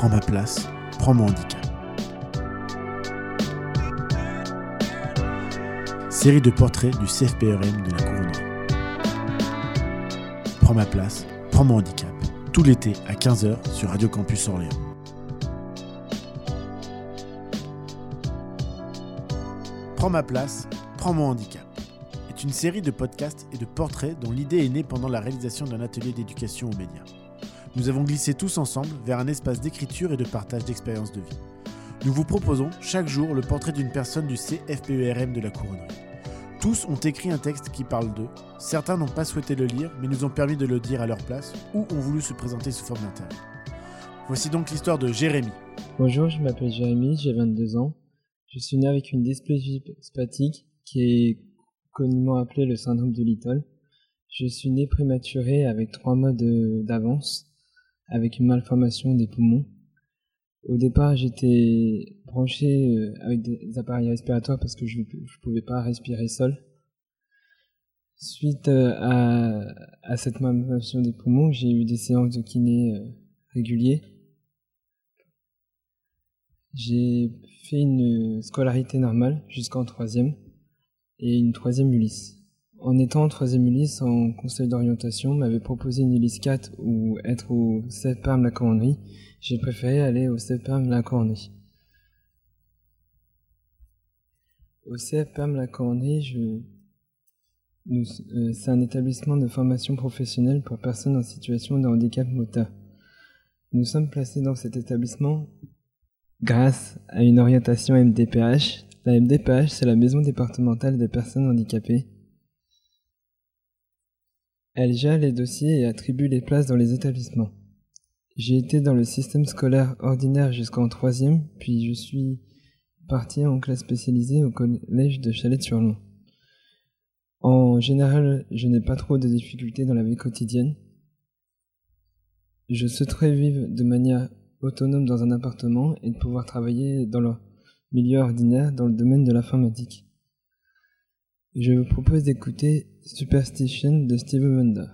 Prends ma place, prends mon handicap. Série de portraits du CFPRM de la couronnerie. Prends ma place, prends mon handicap. Tout l'été à 15h sur Radio Campus Orléans. Prends ma place, prends mon handicap est une série de podcasts et de portraits dont l'idée est née pendant la réalisation d'un atelier d'éducation aux médias. Nous avons glissé tous ensemble vers un espace d'écriture et de partage d'expériences de vie. Nous vous proposons chaque jour le portrait d'une personne du CFPERM de la couronnerie. Tous ont écrit un texte qui parle d'eux. Certains n'ont pas souhaité le lire, mais nous ont permis de le dire à leur place, ou ont voulu se présenter sous forme d'interview. Voici donc l'histoire de Jérémy. Bonjour, je m'appelle Jérémy, j'ai 22 ans. Je suis né avec une dysplasie spastique qui est communément appelée le syndrome de Little. Je suis né prématuré avec trois mois d'avance, avec une malformation des poumons. Au départ, j'étais branché euh, avec des appareils respiratoires parce que je ne pouvais pas respirer seul. Suite euh, à, cette malformation des poumons, j'ai eu des séances de kiné euh, réguliers. J'ai fait une scolarité normale jusqu'en troisième et une troisième Ulysse. En étant en troisième Ulysse en conseil d'orientation, m'avait proposé une Ulysse 4 ou être au CFPARM La Commanderie. J'ai préféré aller au CFPARM La Commanderie. Au CFPARM La Commanderie, je... Euh, c'est un établissement de formation professionnelle pour personnes en situation de handicap moteur. Nous sommes placés dans cet établissement grâce à une orientation MDPH. La MDPH, c'est la maison départementale des personnes handicapées. Elle gère les dossiers et attribue les places dans les établissements. J'ai été dans le système scolaire ordinaire jusqu'en troisième, puis je suis parti en classe spécialisée au collège de Chalette-sur-Long. En général, je n'ai pas trop de difficultés dans la vie quotidienne. Je souhaiterais vivre de manière autonome dans un appartement et de pouvoir travailler dans le milieu ordinaire dans le domaine de l'informatique. Je vous propose d'écouter Superstition de Steve Wonder.